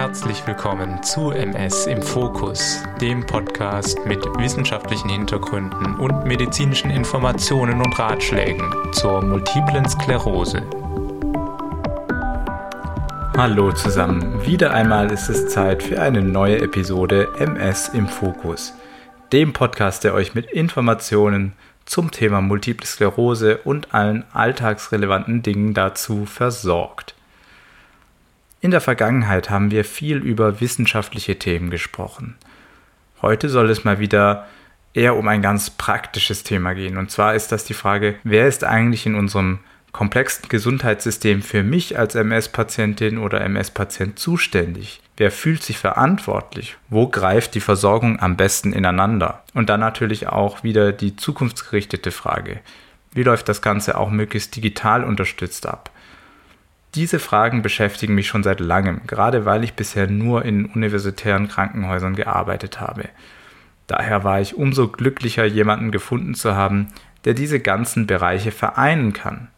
Herzlich willkommen zu MS im Fokus, dem Podcast mit wissenschaftlichen Hintergründen und medizinischen Informationen und Ratschlägen zur multiplen Sklerose. Hallo zusammen, wieder einmal ist es Zeit für eine neue Episode MS im Fokus, dem Podcast, der euch mit Informationen zum Thema Multiple Sklerose und allen alltagsrelevanten Dingen dazu versorgt. In der Vergangenheit haben wir viel über wissenschaftliche Themen gesprochen. Heute soll es mal wieder eher um ein ganz praktisches Thema gehen. Und zwar ist das die Frage, wer ist eigentlich in unserem komplexen Gesundheitssystem für mich als MS-Patientin oder MS-Patient zuständig? Wer fühlt sich verantwortlich? Wo greift die Versorgung am besten ineinander? Und dann natürlich auch wieder die zukunftsgerichtete Frage. Wie läuft das Ganze auch möglichst digital unterstützt ab? Diese Fragen beschäftigen mich schon seit langem, gerade weil ich bisher nur in universitären Krankenhäusern gearbeitet habe. Daher war ich umso glücklicher, jemanden gefunden zu haben, der diese ganzen Bereiche vereinen kann.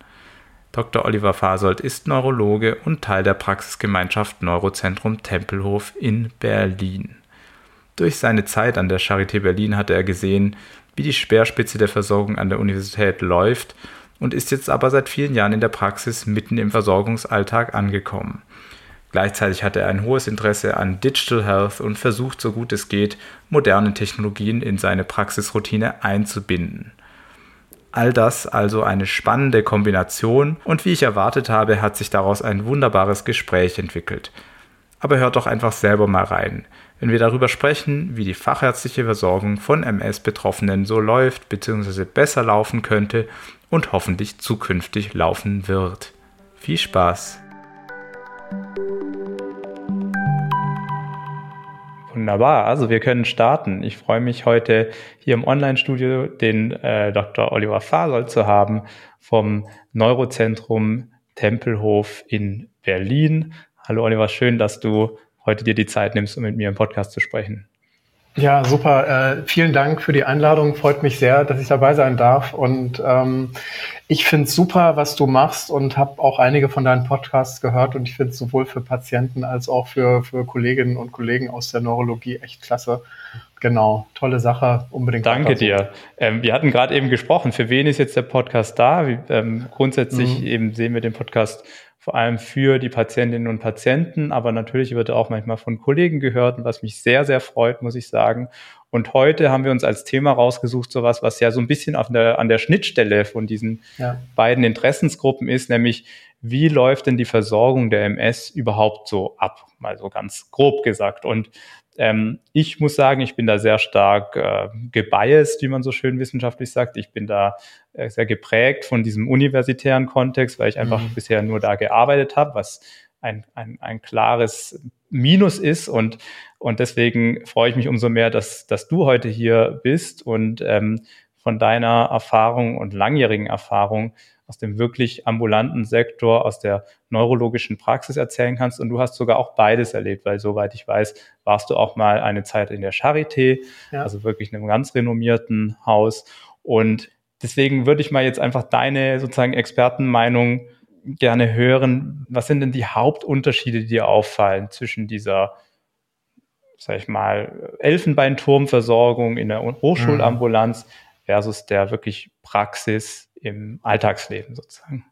Dr. Oliver Fasold ist Neurologe und Teil der Praxisgemeinschaft Neurozentrum Tempelhof in Berlin. Durch seine Zeit an der Charité Berlin hatte er gesehen, wie die Speerspitze der Versorgung an der Universität läuft und ist jetzt aber seit vielen Jahren in der Praxis mitten im Versorgungsalltag angekommen. Gleichzeitig hat er ein hohes Interesse an Digital Health und versucht, so gut es geht, moderne Technologien in seine Praxisroutine einzubinden. All das also eine spannende Kombination und wie ich erwartet habe, hat sich daraus ein wunderbares Gespräch entwickelt. Aber hört doch einfach selber mal rein, wenn wir darüber sprechen, wie die fachärztliche Versorgung von MS-Betroffenen so läuft bzw. besser laufen könnte und hoffentlich zukünftig laufen wird. Viel Spaß! Wunderbar, also wir können starten. Ich freue mich heute hier im Online-Studio den äh, Dr. Oliver Fasold zu haben vom Neurozentrum Tempelhof in Berlin. Hallo Oliver, schön, dass du heute dir die Zeit nimmst, um mit mir im Podcast zu sprechen. Ja, super. Äh, vielen Dank für die Einladung. Freut mich sehr, dass ich dabei sein darf. Und ähm, ich finde es super, was du machst und habe auch einige von deinen Podcasts gehört. Und ich finde es sowohl für Patienten als auch für, für Kolleginnen und Kollegen aus der Neurologie echt klasse. Genau, tolle Sache, unbedingt. Danke dir. Ähm, wir hatten gerade eben gesprochen, für wen ist jetzt der Podcast da? Wie, ähm, grundsätzlich mhm. eben sehen wir den Podcast vor allem für die Patientinnen und Patienten, aber natürlich wird er auch manchmal von Kollegen gehört, was mich sehr, sehr freut, muss ich sagen. Und heute haben wir uns als Thema rausgesucht, sowas, was ja so ein bisschen auf der, an der Schnittstelle von diesen ja. beiden Interessensgruppen ist, nämlich wie läuft denn die Versorgung der MS überhaupt so ab? Mal so ganz grob gesagt. Und ähm, ich muss sagen, ich bin da sehr stark äh, gebiased, wie man so schön wissenschaftlich sagt. Ich bin da äh, sehr geprägt von diesem universitären Kontext, weil ich einfach mhm. bisher nur da gearbeitet habe, was ein, ein, ein klares Minus ist. Und, und deswegen freue ich mich umso mehr, dass, dass du heute hier bist und ähm, von deiner Erfahrung und langjährigen Erfahrung aus dem wirklich ambulanten Sektor, aus der neurologischen Praxis erzählen kannst. Und du hast sogar auch beides erlebt, weil soweit ich weiß, warst du auch mal eine Zeit in der Charité, ja. also wirklich einem ganz renommierten Haus. Und deswegen würde ich mal jetzt einfach deine sozusagen Expertenmeinung gerne hören. Was sind denn die Hauptunterschiede, die dir auffallen zwischen dieser sag ich mal, Elfenbeinturmversorgung in der Hochschulambulanz mhm. versus der wirklich Praxis im Alltagsleben sozusagen.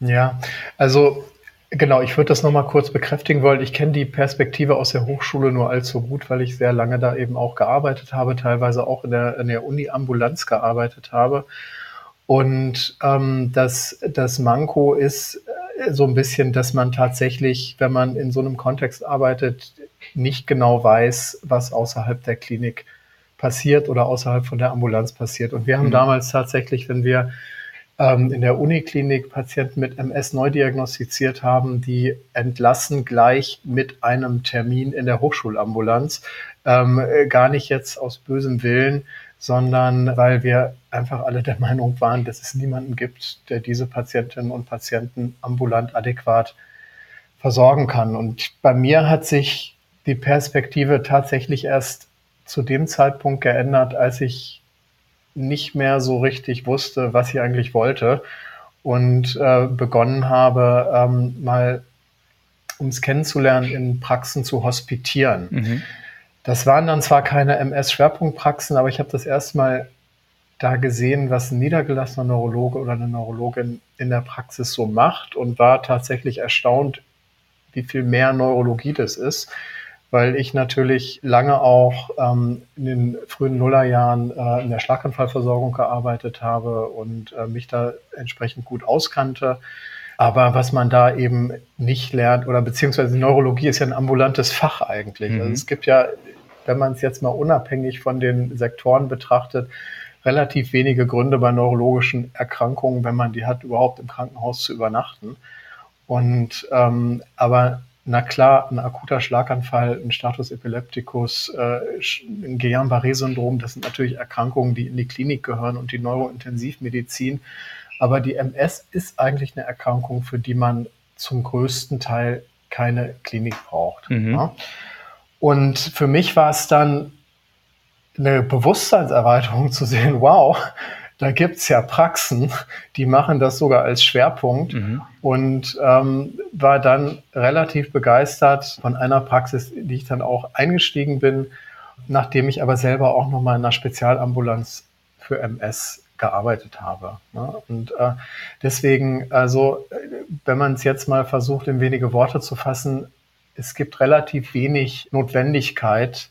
Ja, also genau, ich würde das nochmal kurz bekräftigen wollen. Ich kenne die Perspektive aus der Hochschule nur allzu gut, weil ich sehr lange da eben auch gearbeitet habe, teilweise auch in der, in der Uni-Ambulanz gearbeitet habe. Und ähm, das, das Manko ist äh, so ein bisschen, dass man tatsächlich, wenn man in so einem Kontext arbeitet, nicht genau weiß, was außerhalb der Klinik passiert oder außerhalb von der Ambulanz passiert. Und wir haben mhm. damals tatsächlich, wenn wir ähm, in der Uniklinik Patienten mit MS neu diagnostiziert haben, die entlassen gleich mit einem Termin in der Hochschulambulanz. Ähm, äh, gar nicht jetzt aus bösem Willen, sondern weil wir einfach alle der Meinung waren, dass es niemanden gibt, der diese Patientinnen und Patienten ambulant adäquat versorgen kann. Und bei mir hat sich die Perspektive tatsächlich erst zu dem Zeitpunkt geändert, als ich nicht mehr so richtig wusste, was ich eigentlich wollte und äh, begonnen habe, ähm, mal um es kennenzulernen, in Praxen zu hospitieren. Mhm. Das waren dann zwar keine MS-Schwerpunktpraxen, aber ich habe das erstmal da gesehen, was ein niedergelassener Neurologe oder eine Neurologin in der Praxis so macht und war tatsächlich erstaunt, wie viel mehr Neurologie das ist, weil ich natürlich lange auch ähm, in den frühen Nullerjahren äh, in der Schlaganfallversorgung gearbeitet habe und äh, mich da entsprechend gut auskannte. Aber was man da eben nicht lernt, oder beziehungsweise Neurologie ist ja ein ambulantes Fach eigentlich. Mhm. Also es gibt ja, wenn man es jetzt mal unabhängig von den Sektoren betrachtet, relativ wenige Gründe bei neurologischen Erkrankungen, wenn man die hat, überhaupt im Krankenhaus zu übernachten. Und ähm, aber na klar, ein akuter Schlaganfall, ein Status epilepticus, äh, ein Guillain-Barré-Syndrom, das sind natürlich Erkrankungen, die in die Klinik gehören und die Neurointensivmedizin. Aber die MS ist eigentlich eine Erkrankung, für die man zum größten Teil keine Klinik braucht. Mhm. Ja? Und für mich war es dann eine Bewusstseinserweiterung zu sehen, wow, da gibt's ja Praxen, die machen das sogar als Schwerpunkt mhm. und ähm, war dann relativ begeistert von einer Praxis, die ich dann auch eingestiegen bin, nachdem ich aber selber auch nochmal in einer Spezialambulanz für MS gearbeitet habe. Ne? Und äh, deswegen, also wenn man es jetzt mal versucht, in wenige Worte zu fassen, es gibt relativ wenig Notwendigkeit,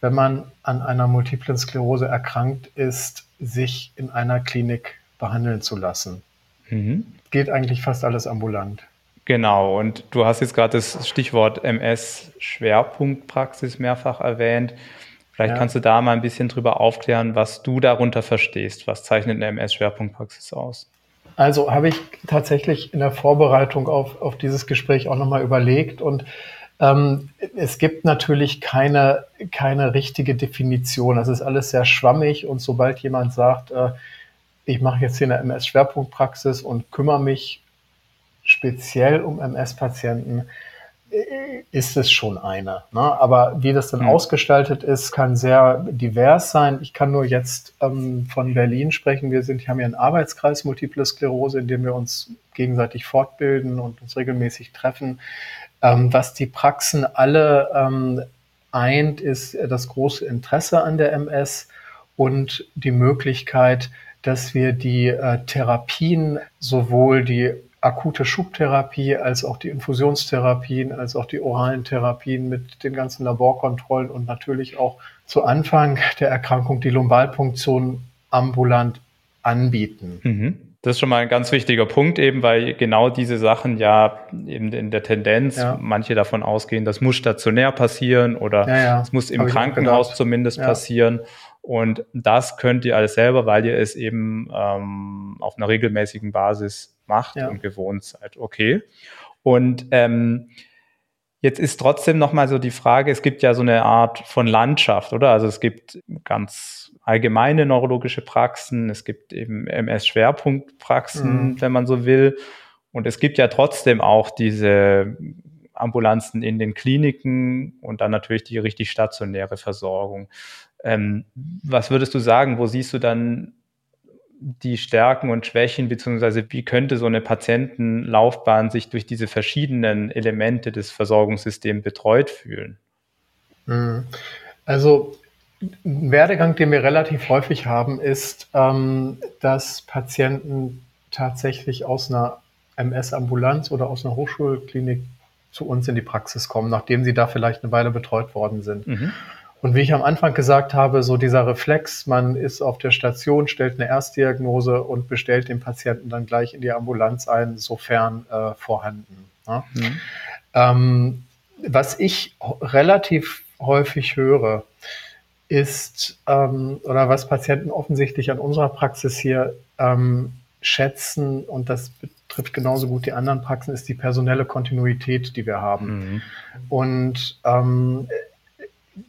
wenn man an einer multiplen Sklerose erkrankt ist, sich in einer Klinik behandeln zu lassen. Mhm. Geht eigentlich fast alles ambulant. Genau, und du hast jetzt gerade das Stichwort MS-Schwerpunktpraxis mehrfach erwähnt. Vielleicht ja. kannst du da mal ein bisschen drüber aufklären, was du darunter verstehst. Was zeichnet eine MS-Schwerpunktpraxis aus? Also habe ich tatsächlich in der Vorbereitung auf, auf dieses Gespräch auch nochmal überlegt und ähm, es gibt natürlich keine, keine richtige Definition. Das ist alles sehr schwammig und sobald jemand sagt, äh, ich mache jetzt hier eine MS-Schwerpunktpraxis und kümmere mich speziell um MS-Patienten, äh, ist es schon eine. Ne? Aber wie das dann mhm. ausgestaltet ist, kann sehr divers sein. Ich kann nur jetzt ähm, von Berlin sprechen. Wir sind, haben hier einen Arbeitskreis Multiple Sklerose, in dem wir uns gegenseitig fortbilden und uns regelmäßig treffen. Ähm, was die Praxen alle ähm, eint, ist das große Interesse an der MS und die Möglichkeit, dass wir die äh, Therapien, sowohl die akute Schubtherapie als auch die Infusionstherapien, als auch die oralen Therapien mit den ganzen Laborkontrollen und natürlich auch zu Anfang der Erkrankung die Lumbalpunktion ambulant anbieten. Mhm. Das ist schon mal ein ganz wichtiger Punkt eben, weil genau diese Sachen ja eben in der Tendenz ja. manche davon ausgehen, das muss stationär passieren oder es ja, ja. muss im Hab Krankenhaus zumindest passieren. Und das könnt ihr alles selber, weil ihr es eben ähm, auf einer regelmäßigen Basis macht und gewohnt seid. Okay. Und ähm, Jetzt ist trotzdem nochmal so die Frage, es gibt ja so eine Art von Landschaft, oder? Also es gibt ganz allgemeine neurologische Praxen, es gibt eben MS-Schwerpunktpraxen, mhm. wenn man so will. Und es gibt ja trotzdem auch diese Ambulanzen in den Kliniken und dann natürlich die richtig stationäre Versorgung. Ähm, was würdest du sagen, wo siehst du dann die Stärken und Schwächen, beziehungsweise wie könnte so eine Patientenlaufbahn sich durch diese verschiedenen Elemente des Versorgungssystems betreut fühlen? Mhm. Also ein Werdegang, den wir relativ häufig haben, ist, ähm, dass Patienten tatsächlich aus einer MS-Ambulanz oder aus einer Hochschulklinik zu uns in die Praxis kommen, nachdem sie da vielleicht eine Weile betreut worden sind. Mhm. Und wie ich am Anfang gesagt habe, so dieser Reflex, man ist auf der Station, stellt eine Erstdiagnose und bestellt den Patienten dann gleich in die Ambulanz ein, sofern äh, vorhanden. Ja? Mhm. Ähm, was ich relativ häufig höre, ist, ähm, oder was Patienten offensichtlich an unserer Praxis hier ähm, schätzen, und das betrifft genauso gut die anderen Praxen, ist die personelle Kontinuität, die wir haben. Mhm. Und ähm,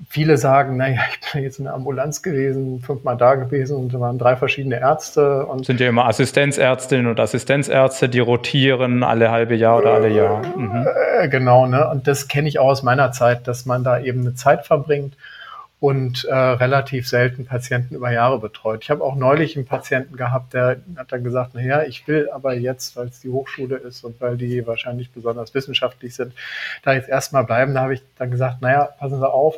viele sagen, naja, ich bin jetzt in der Ambulanz gewesen, fünfmal da gewesen und da waren drei verschiedene Ärzte. Und sind ja immer Assistenzärztinnen und Assistenzärzte, die rotieren alle halbe Jahr oder alle Jahr. Mhm. Äh, genau, ne? Und das kenne ich auch aus meiner Zeit, dass man da eben eine Zeit verbringt und äh, relativ selten Patienten über Jahre betreut. Ich habe auch neulich einen Patienten gehabt, der hat dann gesagt, naja, ich will aber jetzt, weil es die Hochschule ist und weil die wahrscheinlich besonders wissenschaftlich sind, da jetzt erstmal bleiben. Da habe ich dann gesagt, naja, passen Sie auf,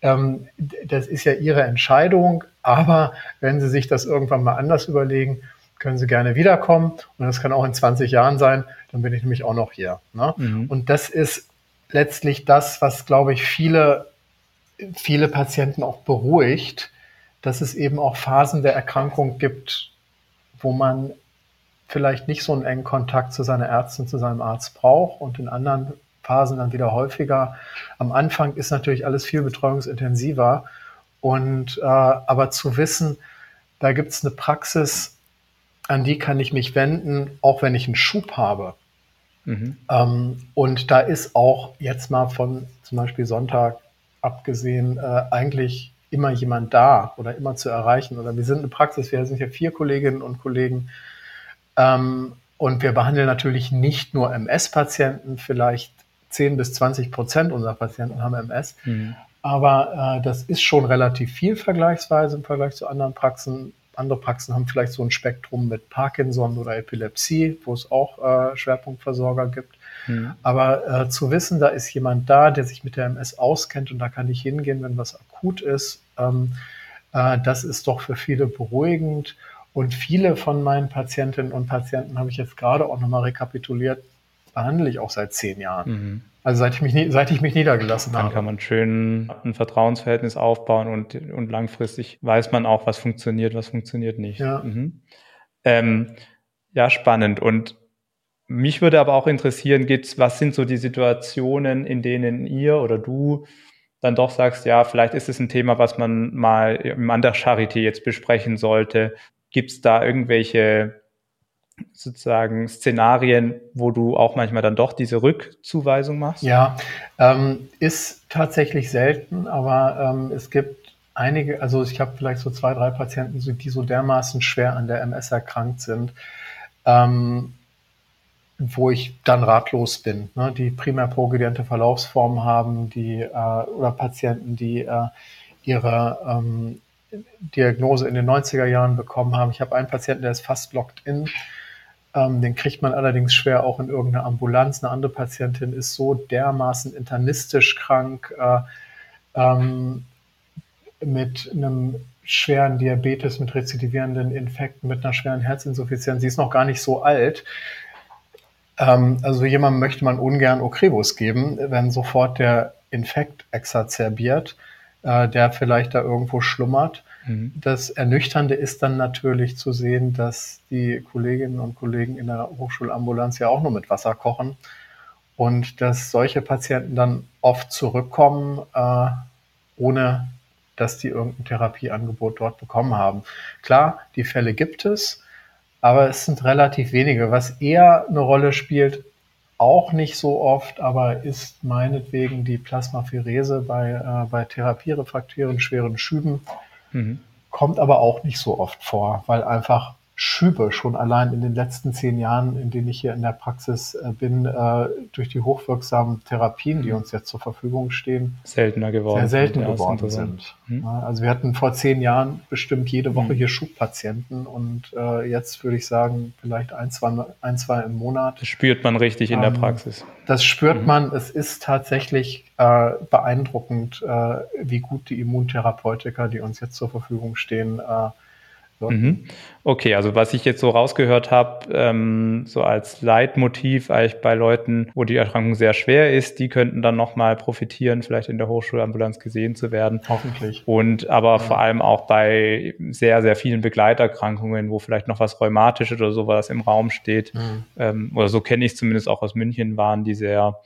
ähm, das ist ja Ihre Entscheidung, aber wenn Sie sich das irgendwann mal anders überlegen, können Sie gerne wiederkommen. Und das kann auch in 20 Jahren sein, dann bin ich nämlich auch noch hier. Ne? Mhm. Und das ist letztlich das, was, glaube ich, viele viele Patienten auch beruhigt, dass es eben auch Phasen der Erkrankung gibt, wo man vielleicht nicht so einen engen Kontakt zu seiner Ärztin, zu seinem Arzt braucht und in anderen Phasen dann wieder häufiger. Am Anfang ist natürlich alles viel betreuungsintensiver und äh, aber zu wissen, da gibt es eine Praxis, an die kann ich mich wenden, auch wenn ich einen Schub habe. Mhm. Ähm, und da ist auch jetzt mal von zum Beispiel Sonntag abgesehen äh, eigentlich immer jemand da oder immer zu erreichen. Oder wir sind eine Praxis, wir sind ja vier Kolleginnen und Kollegen. Ähm, und wir behandeln natürlich nicht nur MS-Patienten, vielleicht 10 bis 20 Prozent unserer Patienten haben MS. Mhm. Aber äh, das ist schon relativ viel vergleichsweise im Vergleich zu anderen Praxen. Andere Praxen haben vielleicht so ein Spektrum mit Parkinson oder Epilepsie, wo es auch äh, Schwerpunktversorger gibt. Mhm. Aber äh, zu wissen, da ist jemand da, der sich mit der MS auskennt und da kann ich hingehen, wenn was akut ist, ähm, äh, das ist doch für viele beruhigend. Und viele von meinen Patientinnen und Patienten habe ich jetzt gerade auch nochmal rekapituliert, behandle ich auch seit zehn Jahren. Mhm. Also seit ich mich, seit ich mich niedergelassen Dann habe. Dann kann man schön ein Vertrauensverhältnis aufbauen und, und langfristig weiß man auch, was funktioniert, was funktioniert nicht. Ja, mhm. ähm, ja spannend. Und mich würde aber auch interessieren, geht's, was sind so die Situationen, in denen ihr oder du dann doch sagst, ja, vielleicht ist es ein Thema, was man mal im an der Charité jetzt besprechen sollte. Gibt es da irgendwelche sozusagen Szenarien, wo du auch manchmal dann doch diese Rückzuweisung machst? Ja, ähm, ist tatsächlich selten, aber ähm, es gibt einige, also ich habe vielleicht so zwei, drei Patienten, die so dermaßen schwer an der MS erkrankt sind, ähm, wo ich dann ratlos bin, ne, die primär progrediente Verlaufsformen haben, die äh, oder Patienten, die äh, ihre ähm, Diagnose in den 90er Jahren bekommen haben. Ich habe einen Patienten, der ist fast locked in. Ähm, den kriegt man allerdings schwer auch in irgendeiner Ambulanz. Eine andere Patientin ist so dermaßen internistisch krank äh, ähm, mit einem schweren Diabetes, mit rezidivierenden Infekten, mit einer schweren Herzinsuffizienz. Sie ist noch gar nicht so alt. Ähm, also jemandem möchte man ungern Ocrevus geben, wenn sofort der Infekt exacerbiert, äh, der vielleicht da irgendwo schlummert. Mhm. Das Ernüchternde ist dann natürlich zu sehen, dass die Kolleginnen und Kollegen in der Hochschulambulanz ja auch nur mit Wasser kochen und dass solche Patienten dann oft zurückkommen, äh, ohne dass die irgendein Therapieangebot dort bekommen haben. Klar, die Fälle gibt es, aber es sind relativ wenige. Was eher eine Rolle spielt, auch nicht so oft, aber ist meinetwegen die Plasmapherese bei, äh, bei therapierefraktären schweren Schüben. Mhm. Kommt aber auch nicht so oft vor, weil einfach Schübe schon allein in den letzten zehn Jahren, in denen ich hier in der Praxis äh, bin, äh, durch die hochwirksamen Therapien, die uns jetzt zur Verfügung stehen, seltener geworden, sehr selten geworden sind. Mhm. Also wir hatten vor zehn Jahren bestimmt jede Woche mhm. hier Schubpatienten und äh, jetzt würde ich sagen vielleicht ein zwei, ein, zwei im Monat. Das spürt man richtig in ähm, der Praxis. Das spürt mhm. man. Es ist tatsächlich äh, beeindruckend, äh, wie gut die Immuntherapeutika, die uns jetzt zur Verfügung stehen, äh, so. Mhm. Okay, also was ich jetzt so rausgehört habe, ähm, so als Leitmotiv eigentlich bei Leuten, wo die Erkrankung sehr schwer ist, die könnten dann nochmal profitieren, vielleicht in der Hochschulambulanz gesehen zu werden. Hoffentlich. Und aber ja. vor allem auch bei sehr, sehr vielen Begleiterkrankungen, wo vielleicht noch was Rheumatisches oder sowas im Raum steht. Mhm. Ähm, oder so kenne ich zumindest auch aus München, waren die sehr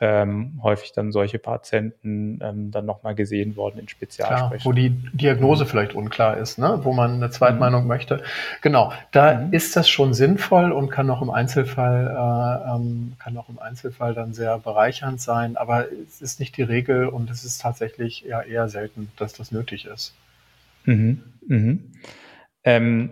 ähm, häufig dann solche Patienten ähm, dann nochmal gesehen worden in Spezialsprechern. wo die Diagnose vielleicht unklar ist, ne? wo man eine Zweitmeinung mhm. möchte. Genau, da mhm. ist das schon sinnvoll und kann auch im Einzelfall äh, ähm, kann auch im Einzelfall dann sehr bereichernd sein, aber es ist nicht die Regel und es ist tatsächlich ja eher selten, dass das nötig ist. Mhm. Mhm. Ähm,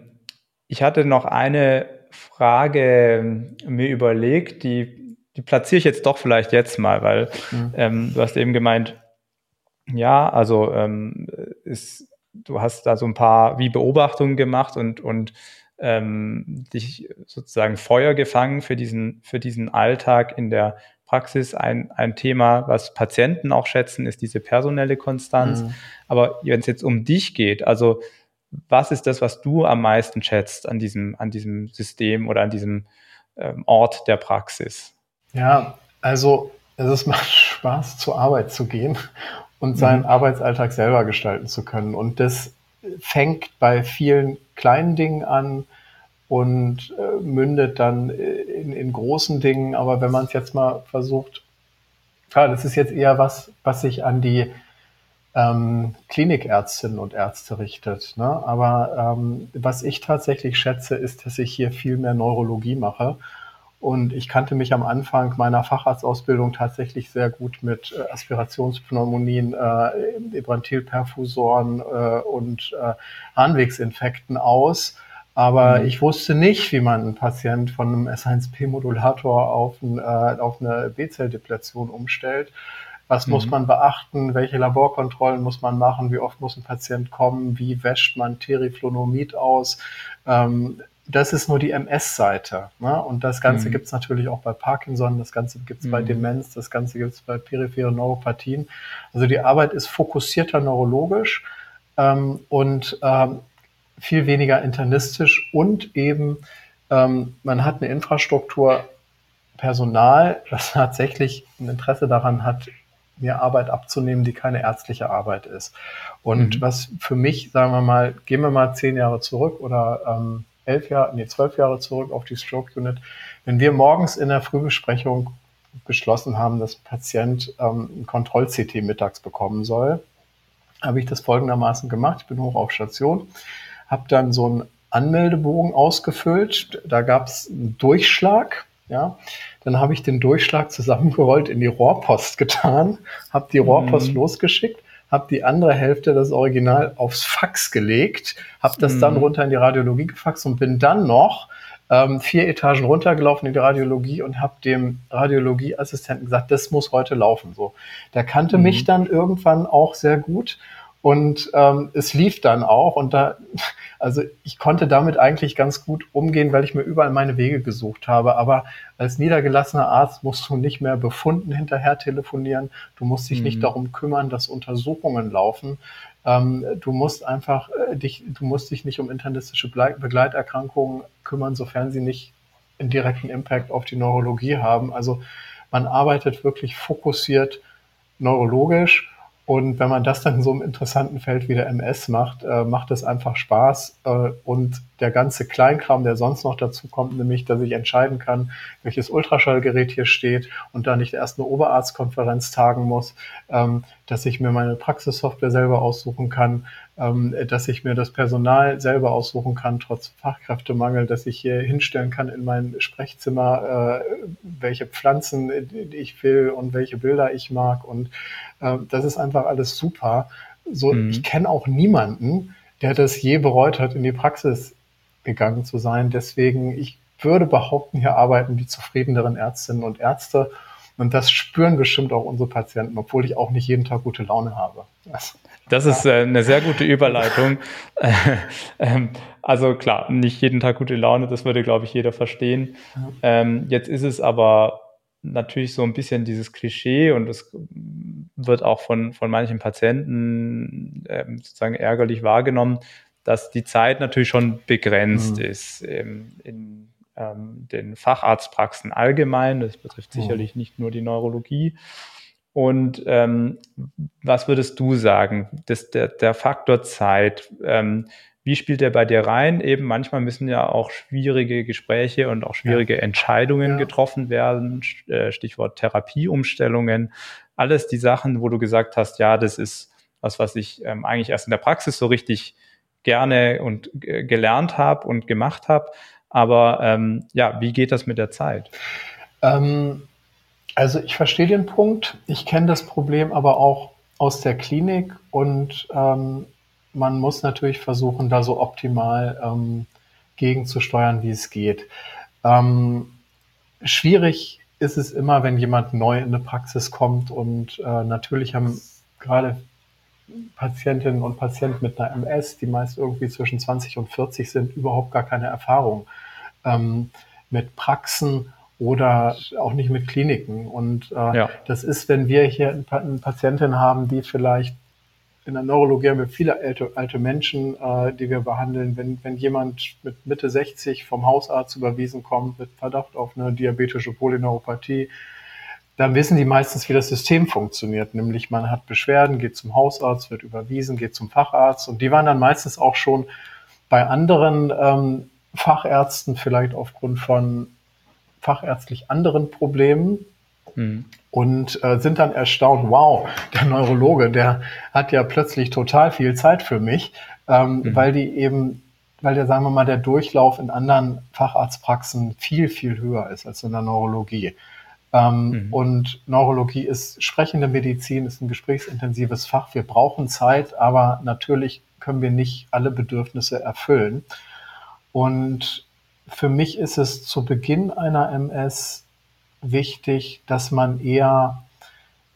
ich hatte noch eine Frage mir überlegt, die die platziere ich jetzt doch vielleicht jetzt mal, weil mhm. ähm, du hast eben gemeint, Ja, also ähm, ist, du hast da so ein paar wie Beobachtungen gemacht und, und ähm, dich sozusagen Feuer gefangen für diesen, für diesen Alltag in der Praxis. Ein, ein Thema, was Patienten auch schätzen, ist diese personelle Konstanz. Mhm. Aber wenn es jetzt um dich geht, also was ist das, was du am meisten schätzt an diesem, an diesem System oder an diesem ähm, Ort der Praxis? Ja, also es macht Spaß, zur Arbeit zu gehen und seinen mhm. Arbeitsalltag selber gestalten zu können. Und das fängt bei vielen kleinen Dingen an und äh, mündet dann in, in großen Dingen. Aber wenn man es jetzt mal versucht, klar, das ist jetzt eher was, was sich an die ähm, Klinikärztinnen und Ärzte richtet. Ne? Aber ähm, was ich tatsächlich schätze, ist, dass ich hier viel mehr Neurologie mache und ich kannte mich am Anfang meiner Facharztausbildung tatsächlich sehr gut mit äh, Aspirationspneumonien, äh, Ebrantilperfusoren äh, und äh, Harnwegsinfekten aus. Aber mhm. ich wusste nicht, wie man einen Patient von einem S1P-Modulator auf, ein, äh, auf eine B-Zell-Depletion umstellt. Was mhm. muss man beachten? Welche Laborkontrollen muss man machen? Wie oft muss ein Patient kommen? Wie wäscht man Teriflonomid aus? Ähm, das ist nur die MS-Seite. Ne? Und das Ganze mhm. gibt es natürlich auch bei Parkinson, das Ganze gibt es mhm. bei Demenz, das Ganze gibt es bei peripheren Neuropathien. Also die Arbeit ist fokussierter neurologisch ähm, und ähm, viel weniger internistisch und eben ähm, man hat eine Infrastruktur, Personal, das tatsächlich ein Interesse daran hat, mir Arbeit abzunehmen, die keine ärztliche Arbeit ist. Und mhm. was für mich, sagen wir mal, gehen wir mal zehn Jahre zurück oder ähm, elf Jahre, nee, zwölf Jahre zurück auf die Stroke Unit. Wenn wir morgens in der Frühbesprechung beschlossen haben, dass ein Patient ähm, ein Kontroll-CT mittags bekommen soll, habe ich das folgendermaßen gemacht. Ich bin hoch auf Station, habe dann so einen Anmeldebogen ausgefüllt. Da gab es einen Durchschlag. Ja, dann habe ich den Durchschlag zusammengerollt in die Rohrpost getan, habe die Rohrpost mhm. losgeschickt habe die andere Hälfte, das Original, aufs Fax gelegt, habe das mhm. dann runter in die Radiologie gefaxt und bin dann noch ähm, vier Etagen runtergelaufen in die Radiologie und habe dem Radiologieassistenten gesagt, das muss heute laufen. So, der kannte mhm. mich dann irgendwann auch sehr gut und ähm, es lief dann auch und da, also ich konnte damit eigentlich ganz gut umgehen, weil ich mir überall meine Wege gesucht habe. Aber als niedergelassener Arzt musst du nicht mehr Befunden hinterher telefonieren. Du musst dich mhm. nicht darum kümmern, dass Untersuchungen laufen. Ähm, du musst einfach äh, dich, du musst dich nicht um internistische Begleiterkrankungen kümmern, sofern sie nicht einen direkten Impact auf die Neurologie haben. Also man arbeitet wirklich fokussiert neurologisch und wenn man das dann in so einem interessanten Feld wie der MS macht, äh, macht es einfach Spaß. Äh, und der ganze Kleinkram, der sonst noch dazu kommt, nämlich, dass ich entscheiden kann, welches Ultraschallgerät hier steht und da nicht erst eine Oberarztkonferenz tagen muss, ähm, dass ich mir meine Praxissoftware selber aussuchen kann, ähm, dass ich mir das Personal selber aussuchen kann, trotz Fachkräftemangel, dass ich hier hinstellen kann in mein Sprechzimmer, äh, welche Pflanzen ich will und welche Bilder ich mag. Und äh, das ist einfach alles super. So, mhm. ich kenne auch niemanden, der das je bereut hat, in die Praxis gegangen zu sein. Deswegen, ich würde behaupten, hier arbeiten die zufriedeneren Ärztinnen und Ärzte. Und das spüren bestimmt auch unsere Patienten, obwohl ich auch nicht jeden Tag gute Laune habe. Das ist äh, eine sehr gute Überleitung. ähm, also klar, nicht jeden Tag gute Laune, das würde, glaube ich, jeder verstehen. Ähm, jetzt ist es aber natürlich so ein bisschen dieses Klischee und es wird auch von, von manchen Patienten ähm, sozusagen ärgerlich wahrgenommen, dass die Zeit natürlich schon begrenzt mhm. ist ähm, in ähm, den Facharztpraxen allgemein. Das betrifft mhm. sicherlich nicht nur die Neurologie. Und ähm, was würdest du sagen, dass der, der Faktor Zeit, ähm, wie spielt der bei dir rein? Eben manchmal müssen ja auch schwierige Gespräche und auch schwierige ja. Entscheidungen ja. getroffen werden, äh, Stichwort Therapieumstellungen, alles die Sachen, wo du gesagt hast, ja, das ist was, was ich ähm, eigentlich erst in der Praxis so richtig gerne und gelernt habe und gemacht habe. Aber ähm, ja, wie geht das mit der Zeit? Ähm, also ich verstehe den Punkt. Ich kenne das Problem aber auch aus der Klinik und ähm, man muss natürlich versuchen, da so optimal ähm, gegenzusteuern, wie es geht. Ähm, schwierig ist es immer, wenn jemand neu in eine Praxis kommt und äh, natürlich haben gerade Patientinnen und Patienten mit einer MS, die meist irgendwie zwischen 20 und 40 sind, überhaupt gar keine Erfahrung ähm, mit Praxen oder auch nicht mit Kliniken. Und äh, ja. das ist, wenn wir hier eine Patientin haben, die vielleicht in der Neurologie haben wir viele alte, alte Menschen, äh, die wir behandeln. Wenn, wenn jemand mit Mitte 60 vom Hausarzt überwiesen kommt mit Verdacht auf eine diabetische Polyneuropathie, dann wissen die meistens, wie das System funktioniert. Nämlich man hat Beschwerden, geht zum Hausarzt, wird überwiesen, geht zum Facharzt. Und die waren dann meistens auch schon bei anderen ähm, Fachärzten, vielleicht aufgrund von fachärztlich anderen Problemen. Mhm. Und äh, sind dann erstaunt, wow, der Neurologe, der hat ja plötzlich total viel Zeit für mich, ähm, mhm. weil die eben weil der, sagen wir mal, der Durchlauf in anderen Facharztpraxen viel, viel höher ist als in der Neurologie. Ähm, mhm. Und Neurologie ist sprechende Medizin, ist ein gesprächsintensives Fach. Wir brauchen Zeit, aber natürlich können wir nicht alle Bedürfnisse erfüllen. Und für mich ist es zu Beginn einer MS wichtig, dass man eher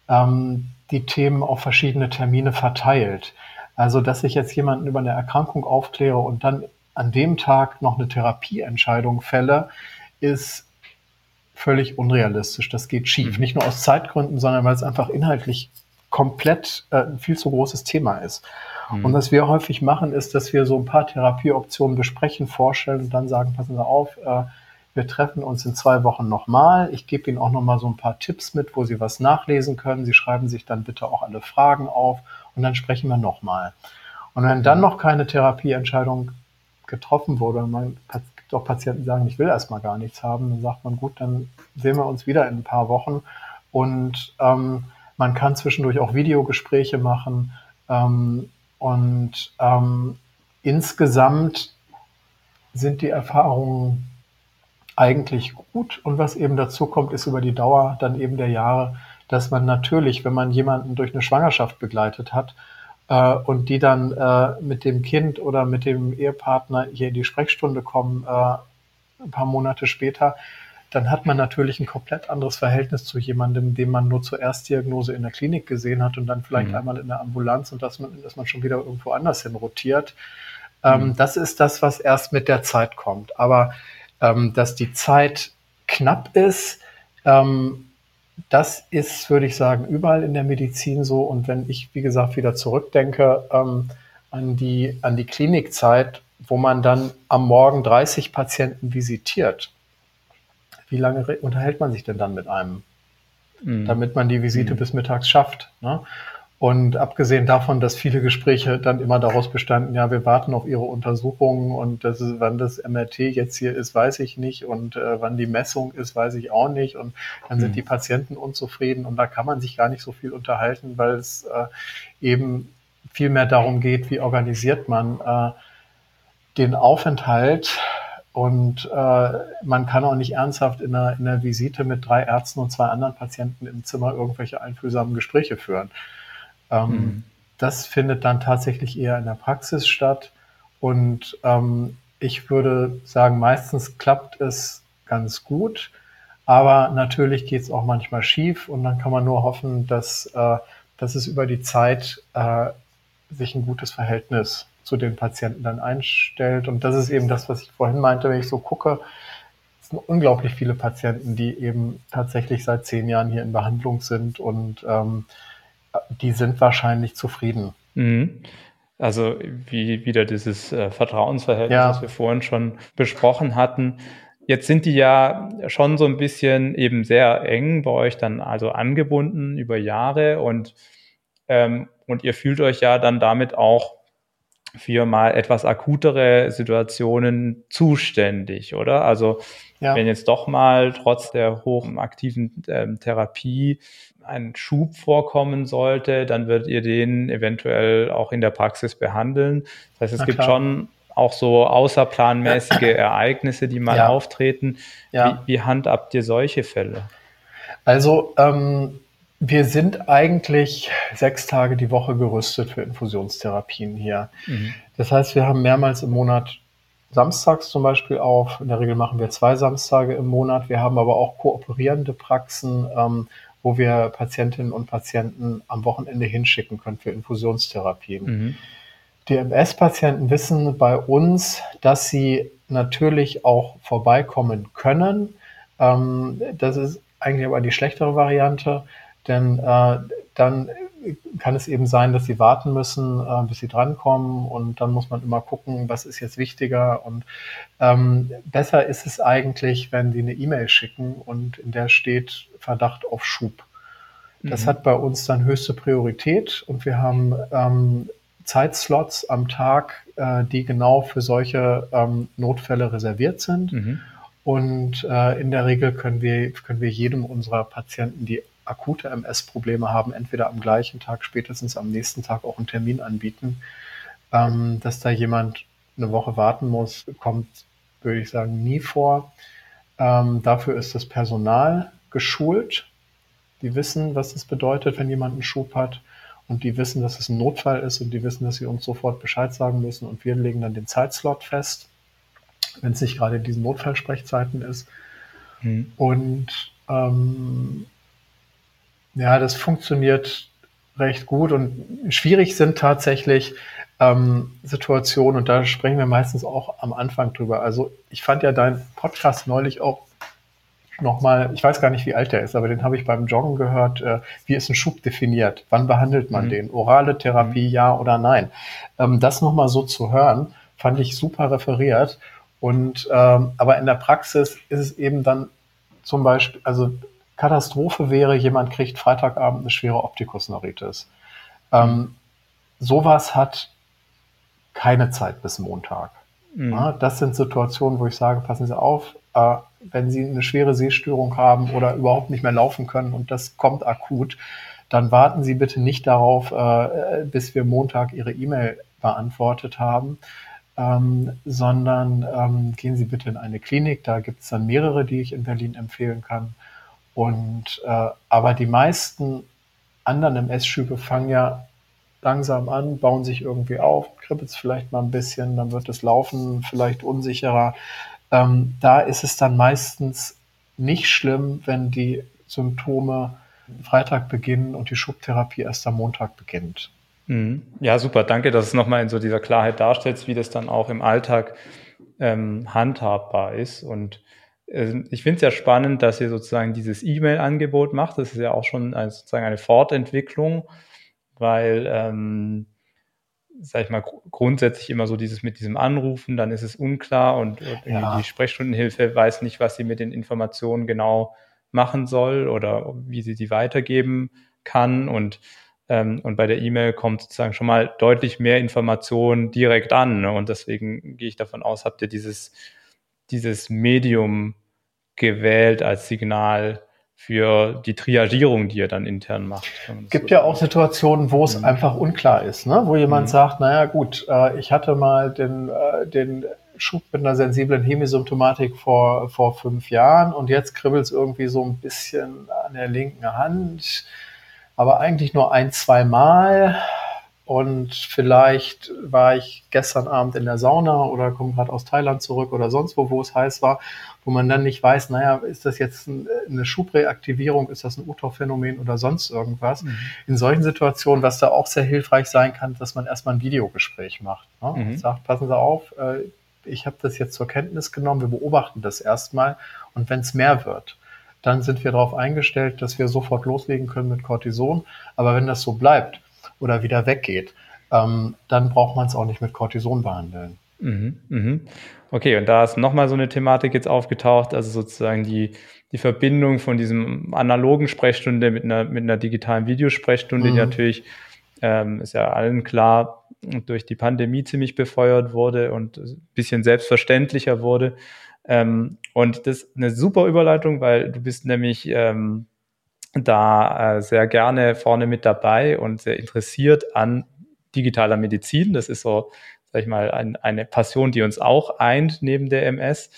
ähm, die Themen auf verschiedene Termine verteilt. Also, dass ich jetzt jemanden über eine Erkrankung aufkläre und dann an dem Tag noch eine Therapieentscheidung fälle, ist völlig unrealistisch. Das geht schief. Mhm. Nicht nur aus Zeitgründen, sondern weil es einfach inhaltlich komplett äh, ein viel zu großes Thema ist. Mhm. Und was wir häufig machen, ist, dass wir so ein paar Therapieoptionen besprechen, vorstellen und dann sagen, passen Sie auf, äh, wir treffen uns in zwei Wochen nochmal. Ich gebe Ihnen auch nochmal so ein paar Tipps mit, wo Sie was nachlesen können. Sie schreiben sich dann bitte auch alle Fragen auf und dann sprechen wir nochmal. Und wenn dann noch keine Therapieentscheidung getroffen wurde, man doch Patienten sagen, ich will erstmal gar nichts haben, dann sagt man, gut, dann sehen wir uns wieder in ein paar Wochen. Und ähm, man kann zwischendurch auch Videogespräche machen. Ähm, und ähm, insgesamt sind die Erfahrungen eigentlich gut. Und was eben dazu kommt, ist über die Dauer dann eben der Jahre, dass man natürlich, wenn man jemanden durch eine Schwangerschaft begleitet hat, äh, und die dann äh, mit dem Kind oder mit dem Ehepartner hier in die Sprechstunde kommen, äh, ein paar Monate später, dann hat man natürlich ein komplett anderes Verhältnis zu jemandem, den man nur zur Erstdiagnose in der Klinik gesehen hat und dann vielleicht mhm. einmal in der Ambulanz und dass man, dass man schon wieder irgendwo anders hin rotiert. Ähm, mhm. Das ist das, was erst mit der Zeit kommt. Aber ähm, dass die Zeit knapp ist, ähm, das ist, würde ich sagen, überall in der Medizin so. Und wenn ich, wie gesagt, wieder zurückdenke ähm, an, die, an die Klinikzeit, wo man dann am Morgen 30 Patienten visitiert, wie lange unterhält man sich denn dann mit einem, mhm. damit man die Visite mhm. bis mittags schafft? Ne? Und abgesehen davon, dass viele Gespräche dann immer daraus bestanden, ja, wir warten auf Ihre Untersuchungen und das ist, wann das MRT jetzt hier ist, weiß ich nicht und äh, wann die Messung ist, weiß ich auch nicht und dann mhm. sind die Patienten unzufrieden und da kann man sich gar nicht so viel unterhalten, weil es äh, eben viel mehr darum geht, wie organisiert man äh, den Aufenthalt und äh, man kann auch nicht ernsthaft in einer, in einer Visite mit drei Ärzten und zwei anderen Patienten im Zimmer irgendwelche einfühlsamen Gespräche führen. Ähm, mhm. Das findet dann tatsächlich eher in der Praxis statt. Und ähm, ich würde sagen, meistens klappt es ganz gut. Aber natürlich geht es auch manchmal schief und dann kann man nur hoffen, dass, äh, dass es über die Zeit äh, sich ein gutes Verhältnis zu den Patienten dann einstellt. Und das ist eben das, was ich vorhin meinte, wenn ich so gucke. Es sind unglaublich viele Patienten, die eben tatsächlich seit zehn Jahren hier in Behandlung sind und ähm, die sind wahrscheinlich zufrieden. Mhm. Also wie wieder dieses äh, Vertrauensverhältnis, ja. was wir vorhin schon besprochen hatten. Jetzt sind die ja schon so ein bisschen eben sehr eng bei euch dann also angebunden über Jahre und, ähm, und ihr fühlt euch ja dann damit auch für mal etwas akutere Situationen zuständig, oder? Also ja. wenn jetzt doch mal trotz der hochaktiven ähm, Therapie ein Schub vorkommen sollte, dann wird ihr den eventuell auch in der Praxis behandeln. Das heißt, es Na gibt klar. schon auch so außerplanmäßige Ereignisse, die mal ja. auftreten. Ja. Wie, wie handhabt ihr solche Fälle? Also ähm, wir sind eigentlich sechs Tage die Woche gerüstet für Infusionstherapien hier. Mhm. Das heißt, wir haben mehrmals im Monat samstags zum Beispiel auf. In der Regel machen wir zwei Samstage im Monat. Wir haben aber auch kooperierende Praxen, ähm, wo wir Patientinnen und Patienten am Wochenende hinschicken können für Infusionstherapien. Mhm. Die MS-Patienten wissen bei uns, dass sie natürlich auch vorbeikommen können. Ähm, das ist eigentlich aber die schlechtere Variante, denn äh, dann kann es eben sein, dass sie warten müssen, äh, bis sie drankommen und dann muss man immer gucken, was ist jetzt wichtiger und ähm, besser ist es eigentlich, wenn sie eine E-Mail schicken und in der steht Verdacht auf Schub. Das mhm. hat bei uns dann höchste Priorität und wir haben ähm, Zeitslots am Tag, äh, die genau für solche ähm, Notfälle reserviert sind. Mhm. Und äh, in der Regel können wir, können wir jedem unserer Patienten, die akute MS-Probleme haben, entweder am gleichen Tag, spätestens am nächsten Tag auch einen Termin anbieten. Ähm, dass da jemand eine Woche warten muss, kommt, würde ich sagen, nie vor. Ähm, dafür ist das Personal geschult. Die wissen, was es bedeutet, wenn jemand einen Schub hat. Und die wissen, dass es ein Notfall ist und die wissen, dass sie uns sofort Bescheid sagen müssen. Und wir legen dann den Zeitslot fest, wenn es nicht gerade in diesen Notfallsprechzeiten ist. Mhm. Und ähm, ja, das funktioniert recht gut und schwierig sind tatsächlich ähm, Situationen und da sprechen wir meistens auch am Anfang drüber. Also ich fand ja deinen Podcast neulich auch nochmal, ich weiß gar nicht, wie alt der ist, aber den habe ich beim Joggen gehört. Äh, wie ist ein Schub definiert? Wann behandelt man mhm. den? Orale Therapie, mhm. ja oder nein? Ähm, das nochmal so zu hören, fand ich super referiert. Und ähm, aber in der Praxis ist es eben dann zum Beispiel, also Katastrophe wäre, jemand kriegt Freitagabend eine schwere Optikusneuritis. Ähm, sowas hat keine Zeit bis Montag. Mhm. Ja, das sind Situationen, wo ich sage, passen Sie auf, äh, wenn Sie eine schwere Sehstörung haben oder überhaupt nicht mehr laufen können und das kommt akut, dann warten Sie bitte nicht darauf, äh, bis wir Montag Ihre E-Mail beantwortet haben, ähm, sondern ähm, gehen Sie bitte in eine Klinik. Da gibt es dann mehrere, die ich in Berlin empfehlen kann. Und äh, aber die meisten anderen MS-Schübe fangen ja langsam an, bauen sich irgendwie auf, kribbelt es vielleicht mal ein bisschen, dann wird das Laufen vielleicht unsicherer. Ähm, da ist es dann meistens nicht schlimm, wenn die Symptome Freitag beginnen und die Schubtherapie erst am Montag beginnt. Mhm. Ja, super. Danke, dass es nochmal in so dieser Klarheit darstellt, wie das dann auch im Alltag ähm, handhabbar ist. Und ich finde es ja spannend, dass ihr sozusagen dieses E-Mail-Angebot macht. Das ist ja auch schon eine, sozusagen eine Fortentwicklung, weil, ähm, sag ich mal, grundsätzlich immer so dieses mit diesem Anrufen, dann ist es unklar und, und ja. die Sprechstundenhilfe weiß nicht, was sie mit den Informationen genau machen soll oder wie sie die weitergeben kann und ähm, und bei der E-Mail kommt sozusagen schon mal deutlich mehr Information direkt an. Ne? Und deswegen gehe ich davon aus, habt ihr dieses, dieses Medium gewählt als Signal für die Triagierung, die ihr dann intern macht. Gibt so ja auch Situationen, wo es mhm. einfach unklar ist, ne? wo jemand mhm. sagt, naja gut, äh, ich hatte mal den, äh, den Schub mit einer sensiblen Hemisymptomatik vor, vor fünf Jahren und jetzt kribbelt es irgendwie so ein bisschen an der linken Hand, aber eigentlich nur ein, zwei Mal und vielleicht war ich gestern Abend in der Sauna oder komme gerade aus Thailand zurück oder sonst wo, wo es heiß war, wo man dann nicht weiß, naja, ist das jetzt eine Schubreaktivierung, ist das ein UTOF-Phänomen oder sonst irgendwas. Mhm. In solchen Situationen, was da auch sehr hilfreich sein kann, dass man erstmal ein Videogespräch macht. Ne? Mhm. Und sagt, passen Sie auf, äh, ich habe das jetzt zur Kenntnis genommen, wir beobachten das erstmal und wenn es mehr wird, dann sind wir darauf eingestellt, dass wir sofort loslegen können mit Cortison. Aber wenn das so bleibt, oder wieder weggeht, ähm, dann braucht man es auch nicht mit Cortison behandeln. Mhm, mhm. Okay, und da ist nochmal so eine Thematik jetzt aufgetaucht, also sozusagen die, die Verbindung von diesem analogen Sprechstunde mit einer, mit einer digitalen Videosprechstunde, mhm. die natürlich, ähm, ist ja allen klar, durch die Pandemie ziemlich befeuert wurde und ein bisschen selbstverständlicher wurde. Ähm, und das ist eine super Überleitung, weil du bist nämlich ähm, da äh, sehr gerne vorne mit dabei und sehr interessiert an digitaler Medizin. Das ist so, sag ich mal, ein, eine Passion, die uns auch eint neben der MS.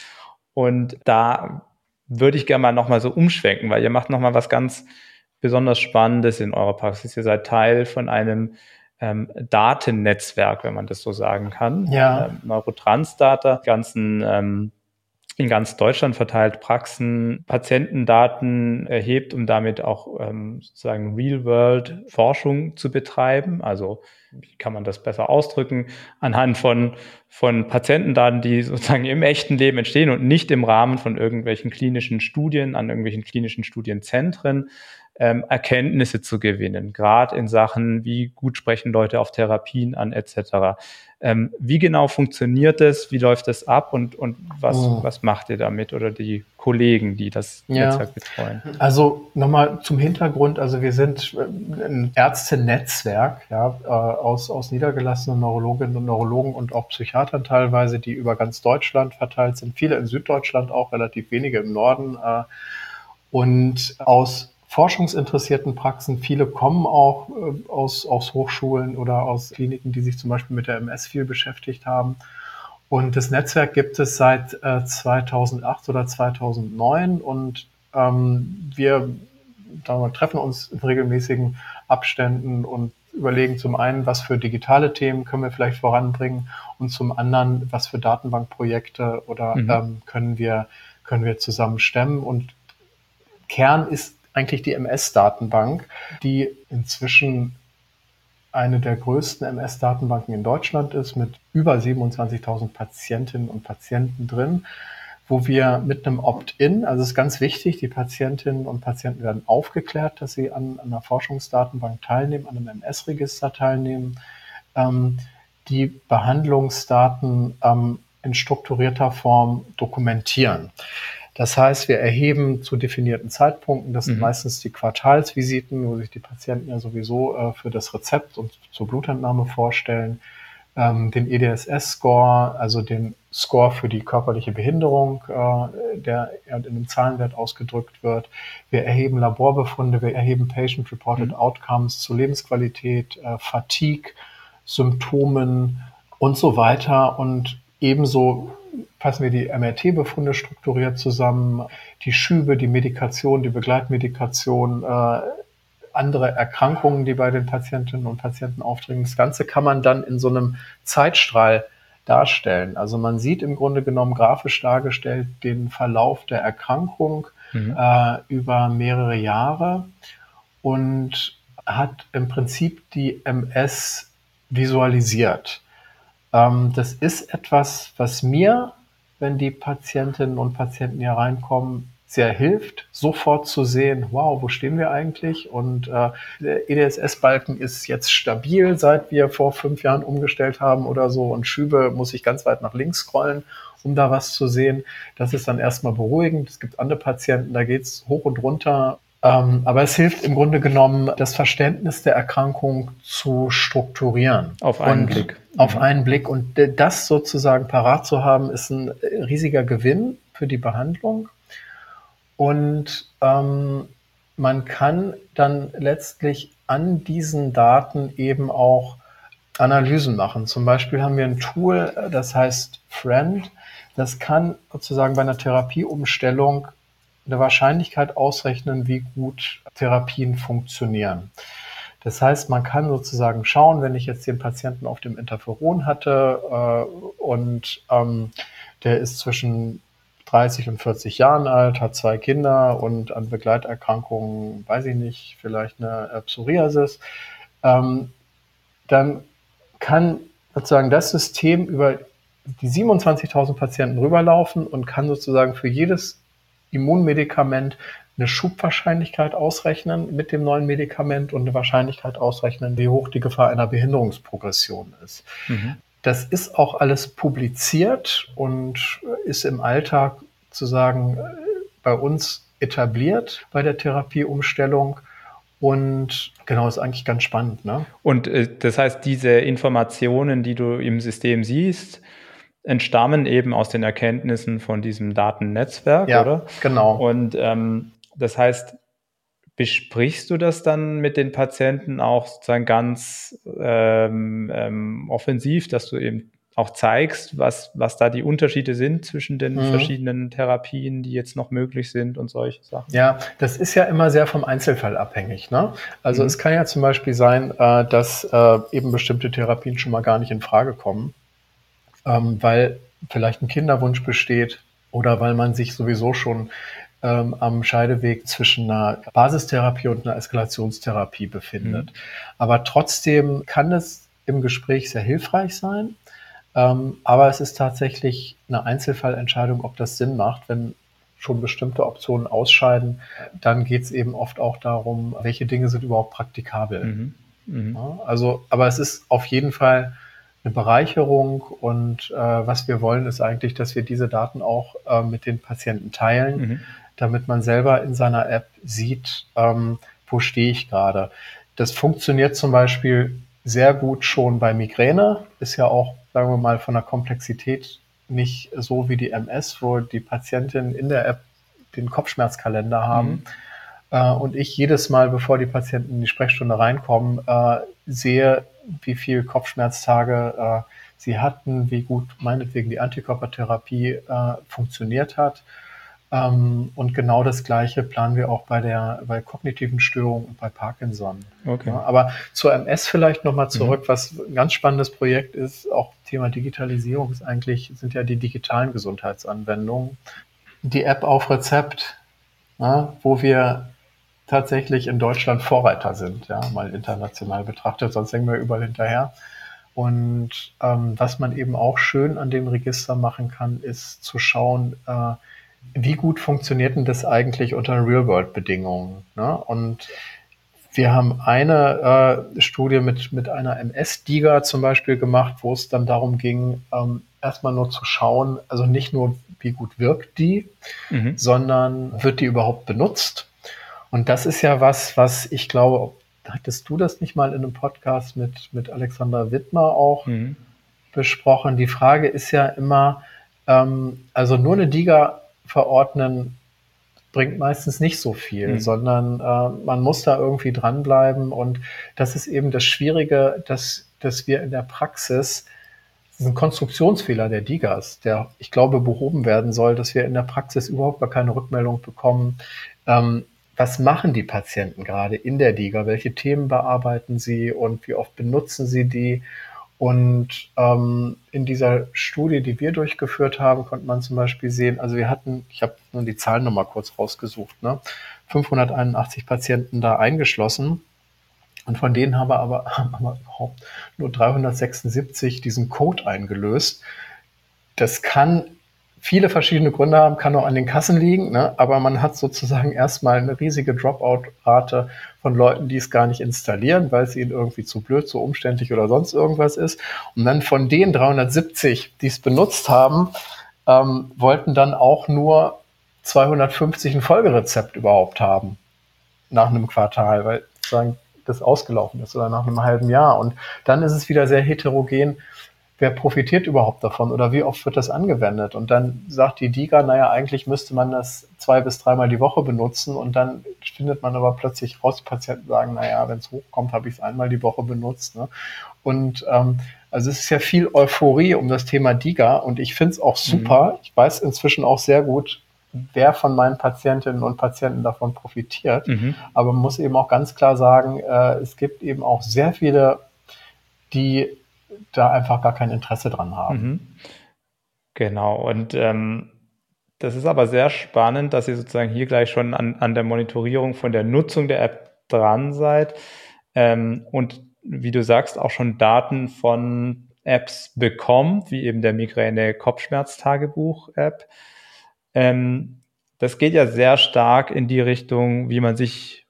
Und da würde ich gerne mal nochmal so umschwenken, weil ihr macht nochmal was ganz besonders Spannendes in eurer Praxis. Ihr seid Teil von einem ähm, Datennetzwerk, wenn man das so sagen kann. Ja. Ähm, Neurotransdata, ganzen ähm, in ganz Deutschland verteilt Praxen Patientendaten erhebt, um damit auch ähm, sozusagen Real-World-Forschung zu betreiben. Also wie kann man das besser ausdrücken? Anhand von, von Patientendaten, die sozusagen im echten Leben entstehen und nicht im Rahmen von irgendwelchen klinischen Studien, an irgendwelchen klinischen Studienzentren ähm, Erkenntnisse zu gewinnen, gerade in Sachen, wie gut sprechen Leute auf Therapien an etc. Ähm, wie genau funktioniert das? Wie läuft das ab und, und was, oh. was macht ihr damit oder die Kollegen, die das ja. Netzwerk betreuen? Also nochmal zum Hintergrund, also wir sind äh, ein Ärztenetzwerk ja, äh, aus, aus niedergelassenen Neurologinnen und Neurologen und auch Psychiatern teilweise, die über ganz Deutschland verteilt sind, viele in Süddeutschland auch, relativ wenige im Norden. Äh, und aus forschungsinteressierten Praxen. Viele kommen auch äh, aus, aus Hochschulen oder aus Kliniken, die sich zum Beispiel mit der MS viel beschäftigt haben. Und das Netzwerk gibt es seit äh, 2008 oder 2009 und ähm, wir wir treffen uns in regelmäßigen Abständen und überlegen zum einen, was für digitale Themen können wir vielleicht voranbringen und zum anderen, was für Datenbankprojekte oder mhm. ähm, können wir können wir zusammen stemmen. Und Kern ist eigentlich die MS-Datenbank, die inzwischen eine der größten MS-Datenbanken in Deutschland ist, mit über 27.000 Patientinnen und Patienten drin, wo wir mit einem Opt-in, also es ist ganz wichtig, die Patientinnen und Patienten werden aufgeklärt, dass sie an, an einer Forschungsdatenbank teilnehmen, an einem MS-Register teilnehmen, ähm, die Behandlungsdaten ähm, in strukturierter Form dokumentieren. Das heißt, wir erheben zu definierten Zeitpunkten, das sind mhm. meistens die Quartalsvisiten, wo sich die Patienten ja sowieso äh, für das Rezept und zur Blutentnahme vorstellen, ähm, den EDSS-Score, also den Score für die körperliche Behinderung, äh, der in einem Zahlenwert ausgedrückt wird. Wir erheben Laborbefunde, wir erheben Patient-Reported mhm. Outcomes zu Lebensqualität, äh, Fatigue, Symptomen und so weiter. Und ebenso fassen wir die MRT-Befunde strukturiert zusammen, die Schübe, die Medikation, die Begleitmedikation, äh, andere Erkrankungen, die bei den Patientinnen und Patienten auftreten. Das Ganze kann man dann in so einem Zeitstrahl darstellen. Also man sieht im Grunde genommen grafisch dargestellt den Verlauf der Erkrankung mhm. äh, über mehrere Jahre und hat im Prinzip die MS visualisiert. Ähm, das ist etwas, was mir, wenn die Patientinnen und Patienten hier reinkommen, sehr hilft, sofort zu sehen, wow, wo stehen wir eigentlich? Und äh, der EDSS-Balken ist jetzt stabil, seit wir vor fünf Jahren umgestellt haben oder so. Und Schübe muss ich ganz weit nach links scrollen, um da was zu sehen. Das ist dann erstmal beruhigend. Es gibt andere Patienten, da geht's hoch und runter. Ähm, aber es hilft im Grunde genommen, das Verständnis der Erkrankung zu strukturieren. Auf einen und Blick. Auf einen Blick. Und das sozusagen parat zu haben, ist ein riesiger Gewinn für die Behandlung. Und ähm, man kann dann letztlich an diesen Daten eben auch Analysen machen. Zum Beispiel haben wir ein Tool, das heißt Friend. Das kann sozusagen bei einer Therapieumstellung eine Wahrscheinlichkeit ausrechnen, wie gut Therapien funktionieren. Das heißt, man kann sozusagen schauen, wenn ich jetzt den Patienten auf dem Interferon hatte äh, und ähm, der ist zwischen 30 und 40 Jahren alt, hat zwei Kinder und an Begleiterkrankungen, weiß ich nicht, vielleicht eine Psoriasis, ähm, dann kann sozusagen das System über die 27.000 Patienten rüberlaufen und kann sozusagen für jedes Immunmedikament eine Schubwahrscheinlichkeit ausrechnen mit dem neuen Medikament und eine Wahrscheinlichkeit ausrechnen, wie hoch die Gefahr einer Behinderungsprogression ist. Mhm. Das ist auch alles publiziert und ist im Alltag zu sagen bei uns etabliert bei der Therapieumstellung. Und genau, ist eigentlich ganz spannend. Ne? Und äh, das heißt, diese Informationen, die du im System siehst, entstammen eben aus den Erkenntnissen von diesem Datennetzwerk, ja, oder? Genau. Und ähm, das heißt, besprichst du das dann mit den Patienten auch sozusagen ganz ähm, ähm, offensiv, dass du eben auch zeigst, was, was da die Unterschiede sind zwischen den mhm. verschiedenen Therapien, die jetzt noch möglich sind und solche Sachen? Ja, das ist ja immer sehr vom Einzelfall abhängig. Ne? Also mhm. es kann ja zum Beispiel sein, äh, dass äh, eben bestimmte Therapien schon mal gar nicht in Frage kommen ähm, weil vielleicht ein Kinderwunsch besteht oder weil man sich sowieso schon ähm, am Scheideweg zwischen einer Basistherapie und einer Eskalationstherapie befindet. Mhm. Aber trotzdem kann es im Gespräch sehr hilfreich sein. Ähm, aber es ist tatsächlich eine Einzelfallentscheidung, ob das Sinn macht. Wenn schon bestimmte Optionen ausscheiden, dann geht es eben oft auch darum, welche Dinge sind überhaupt praktikabel. Mhm. Mhm. Ja, also, aber es ist auf jeden Fall eine Bereicherung und äh, was wir wollen, ist eigentlich, dass wir diese Daten auch äh, mit den Patienten teilen, mhm. damit man selber in seiner App sieht, ähm, wo stehe ich gerade. Das funktioniert zum Beispiel sehr gut schon bei Migräne, ist ja auch, sagen wir mal, von der Komplexität nicht so wie die MS, wo die Patientinnen in der App den Kopfschmerzkalender haben. Mhm. Äh, und ich jedes Mal, bevor die Patienten in die Sprechstunde reinkommen, äh, sehe, wie viel Kopfschmerztage äh, sie hatten, wie gut meinetwegen die Antikörpertherapie äh, funktioniert hat. Ähm, und genau das Gleiche planen wir auch bei der bei kognitiven Störungen und bei Parkinson. Okay. Ja, aber zur MS vielleicht nochmal zurück, mhm. was ein ganz spannendes Projekt ist, auch Thema Digitalisierung ist eigentlich, sind ja die digitalen Gesundheitsanwendungen. Die App auf Rezept, ja, wo wir tatsächlich in Deutschland Vorreiter sind, ja, mal international betrachtet, sonst hängen wir überall hinterher. Und ähm, was man eben auch schön an dem Register machen kann, ist zu schauen, äh, wie gut funktioniert denn das eigentlich unter Real-World-Bedingungen? Ne? Und wir haben eine äh, Studie mit, mit einer MS-Diga zum Beispiel gemacht, wo es dann darum ging, ähm, erstmal nur zu schauen, also nicht nur, wie gut wirkt die, mhm. sondern wird die überhaupt benutzt? Und das ist ja was, was ich glaube, hattest du das nicht mal in einem Podcast mit, mit Alexander Wittmer auch mhm. besprochen? Die Frage ist ja immer, ähm, also nur eine Diga verordnen bringt meistens nicht so viel, mhm. sondern äh, man muss da irgendwie dranbleiben. Und das ist eben das Schwierige, dass, dass wir in der Praxis diesen Konstruktionsfehler der Digas, der ich glaube behoben werden soll, dass wir in der Praxis überhaupt gar keine Rückmeldung bekommen. Ähm, was machen die Patienten gerade in der Diga? Welche Themen bearbeiten sie und wie oft benutzen sie die? Und ähm, in dieser Studie, die wir durchgeführt haben, konnte man zum Beispiel sehen, also wir hatten, ich habe nur die Zahlen nochmal kurz rausgesucht, ne? 581 Patienten da eingeschlossen. Und von denen haben wir aber, haben wir überhaupt nur 376 diesen Code eingelöst. Das kann viele verschiedene Gründe haben, kann auch an den Kassen liegen, ne? aber man hat sozusagen erstmal eine riesige Dropout-Rate von Leuten, die es gar nicht installieren, weil es ihnen irgendwie zu blöd, zu umständlich oder sonst irgendwas ist. Und dann von den 370, die es benutzt haben, ähm, wollten dann auch nur 250 ein Folgerezept überhaupt haben nach einem Quartal, weil sozusagen das ausgelaufen ist oder nach einem halben Jahr. Und dann ist es wieder sehr heterogen, wer profitiert überhaupt davon oder wie oft wird das angewendet? Und dann sagt die DIGA, naja, eigentlich müsste man das zwei bis dreimal die Woche benutzen und dann findet man aber plötzlich raus, Patienten sagen, naja, wenn es hochkommt, habe ich es einmal die Woche benutzt. Ne? Und ähm, also es ist ja viel Euphorie um das Thema DIGA und ich finde es auch mhm. super. Mhm. Ich weiß inzwischen auch sehr gut, wer von meinen Patientinnen und Patienten davon profitiert. Mhm. Aber man muss eben auch ganz klar sagen, äh, es gibt eben auch sehr viele, die da einfach gar kein Interesse dran haben. Mhm. Genau, und ähm, das ist aber sehr spannend, dass ihr sozusagen hier gleich schon an, an der Monitorierung von der Nutzung der App dran seid ähm, und wie du sagst, auch schon Daten von Apps bekommt, wie eben der Migräne-Kopfschmerz-Tagebuch-App. Ähm, das geht ja sehr stark in die Richtung, wie man sich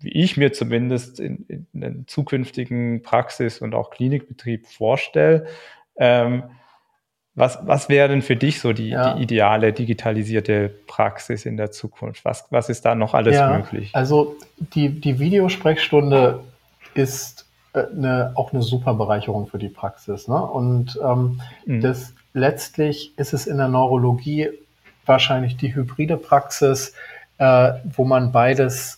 wie ich mir zumindest in, in einem zukünftigen Praxis- und auch Klinikbetrieb vorstelle. Ähm, was, was wäre denn für dich so die, ja. die, ideale digitalisierte Praxis in der Zukunft? Was, was ist da noch alles ja, möglich? Also die, die Videosprechstunde ist äh, eine, auch eine super Bereicherung für die Praxis. Ne? Und ähm, mhm. das, letztlich ist es in der Neurologie wahrscheinlich die hybride Praxis, äh, wo man beides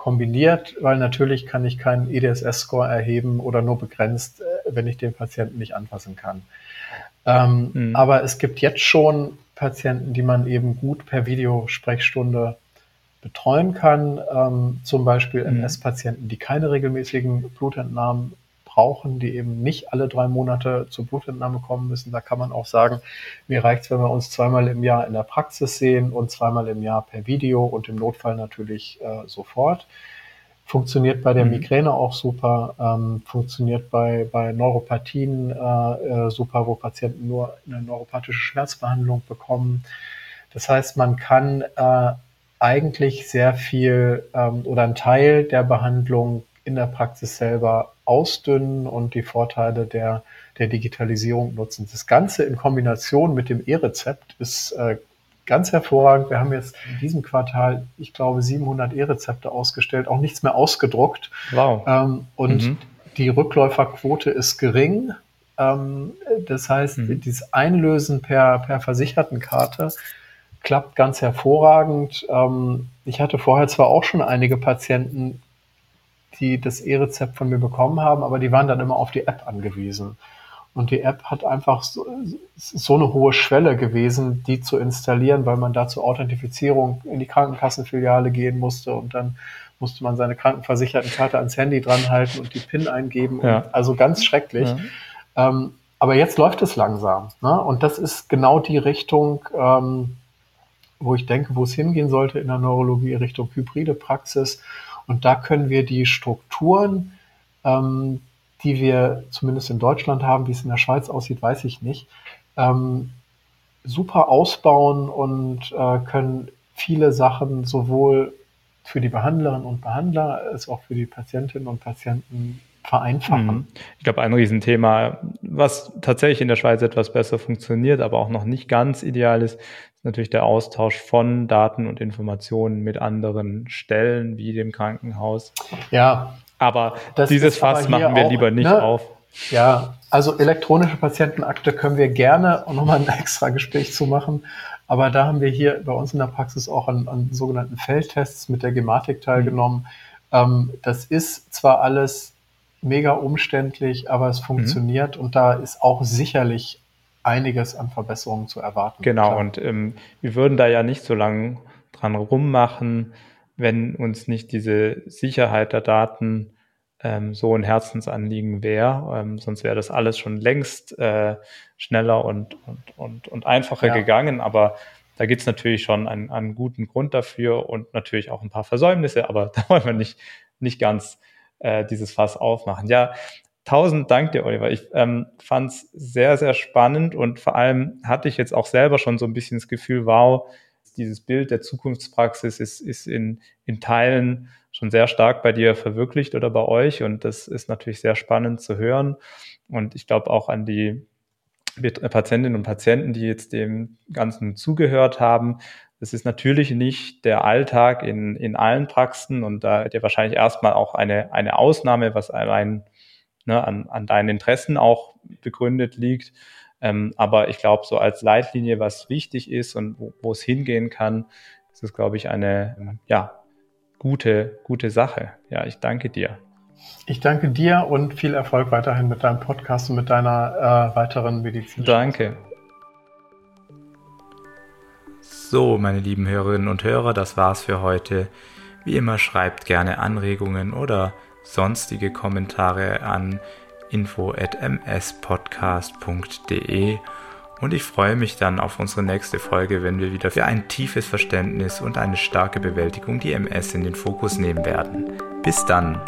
kombiniert, weil natürlich kann ich keinen EDSS-Score erheben oder nur begrenzt, äh, wenn ich den Patienten nicht anfassen kann. Ähm, mhm. Aber es gibt jetzt schon Patienten, die man eben gut per Videosprechstunde betreuen kann, ähm, zum Beispiel MS-Patienten, die keine regelmäßigen Blutentnahmen brauchen, die eben nicht alle drei Monate zur Blutentnahme kommen müssen. Da kann man auch sagen, mir reicht es, wenn wir uns zweimal im Jahr in der Praxis sehen und zweimal im Jahr per Video und im Notfall natürlich äh, sofort. Funktioniert bei der mhm. Migräne auch super, ähm, funktioniert bei, bei Neuropathien äh, äh, super, wo Patienten nur eine neuropathische Schmerzbehandlung bekommen. Das heißt, man kann äh, eigentlich sehr viel ähm, oder einen Teil der Behandlung in der Praxis selber ausdünnen und die Vorteile der, der Digitalisierung nutzen. Das Ganze in Kombination mit dem E-Rezept ist äh, ganz hervorragend. Wir haben jetzt in diesem Quartal, ich glaube, 700 E-Rezepte ausgestellt, auch nichts mehr ausgedruckt. Wow. Ähm, und mhm. die Rückläuferquote ist gering. Ähm, das heißt, mhm. dieses Einlösen per, per Versichertenkarte klappt ganz hervorragend. Ähm, ich hatte vorher zwar auch schon einige Patienten, die das E-Rezept von mir bekommen haben, aber die waren dann immer auf die App angewiesen. Und die App hat einfach so, so, eine hohe Schwelle gewesen, die zu installieren, weil man da zur Authentifizierung in die Krankenkassenfiliale gehen musste und dann musste man seine Krankenversichertenkarte ans Handy dranhalten und die PIN eingeben. Ja. also ganz schrecklich. Ja. Ähm, aber jetzt läuft es langsam. Ne? Und das ist genau die Richtung, ähm, wo ich denke, wo es hingehen sollte in der Neurologie Richtung hybride Praxis. Und da können wir die Strukturen, ähm, die wir zumindest in Deutschland haben, wie es in der Schweiz aussieht, weiß ich nicht, ähm, super ausbauen und äh, können viele Sachen sowohl für die Behandlerinnen und Behandler als auch für die Patientinnen und Patienten vereinfachen. Mhm. Ich glaube, ein Riesenthema, was tatsächlich in der Schweiz etwas besser funktioniert, aber auch noch nicht ganz ideal ist, ist natürlich der Austausch von Daten und Informationen mit anderen Stellen wie dem Krankenhaus. Ja. Aber dieses Fass machen wir auch, lieber nicht ne? auf. Ja, also elektronische Patientenakte können wir gerne nochmal ein extra Gespräch zu machen. Aber da haben wir hier bei uns in der Praxis auch an, an sogenannten Feldtests mit der Gematik teilgenommen. Mhm. Ähm, das ist zwar alles mega umständlich, aber es mhm. funktioniert mhm. und da ist auch sicherlich einiges an Verbesserungen zu erwarten. Genau, klar. und ähm, wir würden da ja nicht so lange dran rummachen, wenn uns nicht diese Sicherheit der Daten ähm, so ein Herzensanliegen wäre. Ähm, sonst wäre das alles schon längst äh, schneller und, und, und, und einfacher ja. gegangen. Aber da gibt es natürlich schon einen, einen guten Grund dafür und natürlich auch ein paar Versäumnisse, aber da wollen wir nicht, nicht ganz äh, dieses Fass aufmachen. Ja, tausend Dank dir, Oliver. Ich ähm, fand es sehr, sehr spannend und vor allem hatte ich jetzt auch selber schon so ein bisschen das Gefühl, wow, dieses Bild der Zukunftspraxis ist, ist in, in Teilen schon sehr stark bei dir verwirklicht oder bei euch und das ist natürlich sehr spannend zu hören und ich glaube auch an die Patientinnen und Patienten, die jetzt dem Ganzen zugehört haben, das ist natürlich nicht der Alltag in, in allen Praxen und da hat ja wahrscheinlich erstmal auch eine, eine Ausnahme, was allein ne, an, an deinen Interessen auch begründet liegt. Ähm, aber ich glaube, so als Leitlinie, was wichtig ist und wo, wo es hingehen kann, ist es, glaube ich, eine ja, gute, gute Sache. Ja, ich danke dir. Ich danke dir und viel Erfolg weiterhin mit deinem Podcast und mit deiner äh, weiteren Medizin. Danke. So, meine lieben Hörerinnen und Hörer, das war's für heute. Wie immer schreibt gerne Anregungen oder sonstige Kommentare an info@mspodcast.de und ich freue mich dann auf unsere nächste Folge, wenn wir wieder für ein tiefes Verständnis und eine starke Bewältigung die MS in den Fokus nehmen werden. Bis dann.